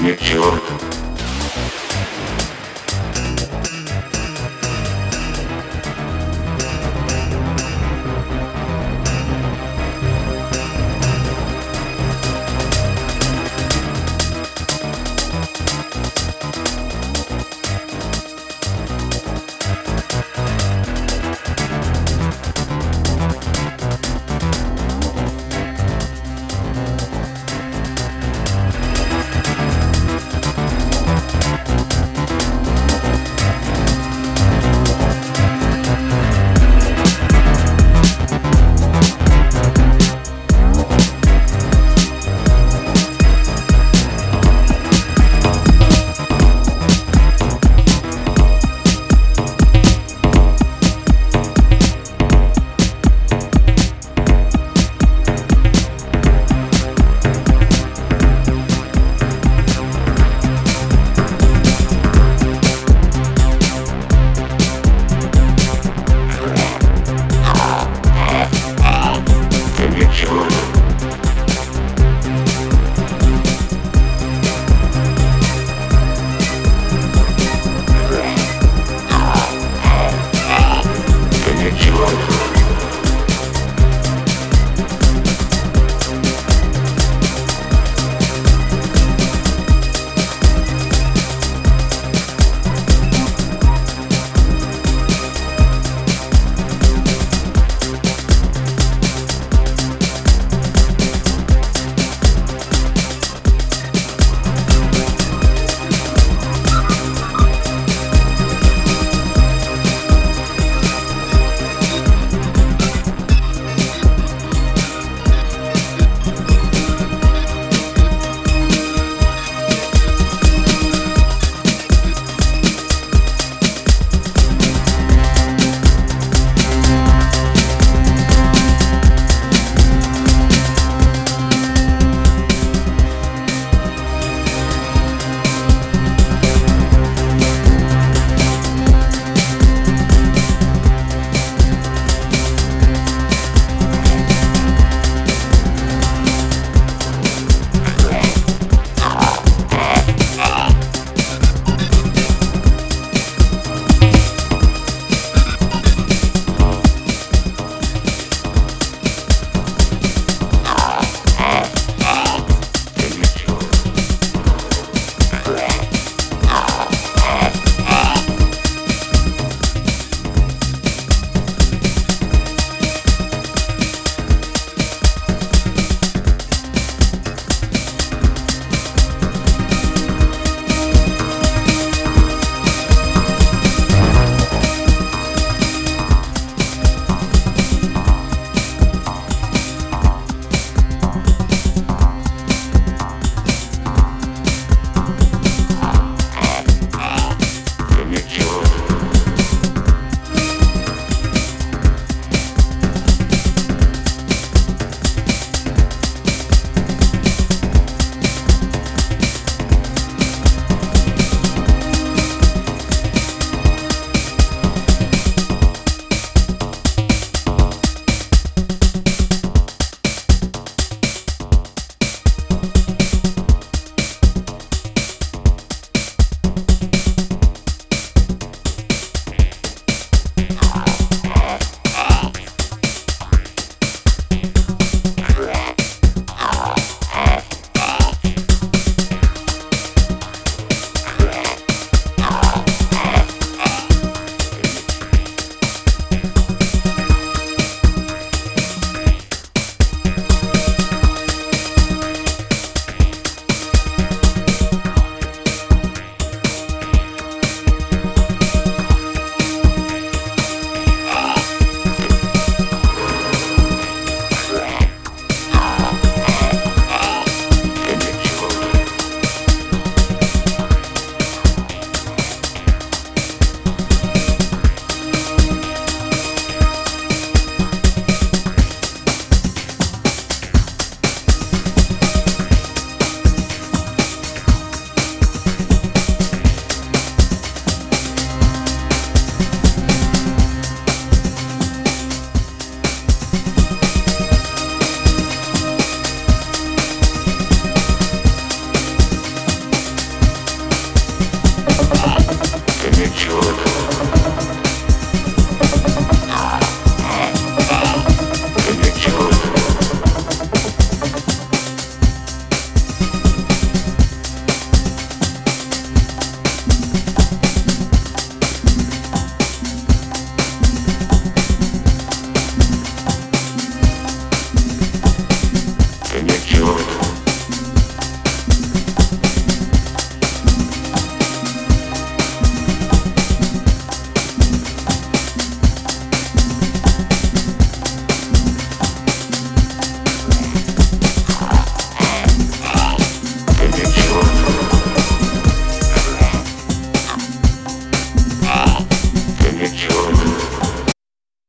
не к черту.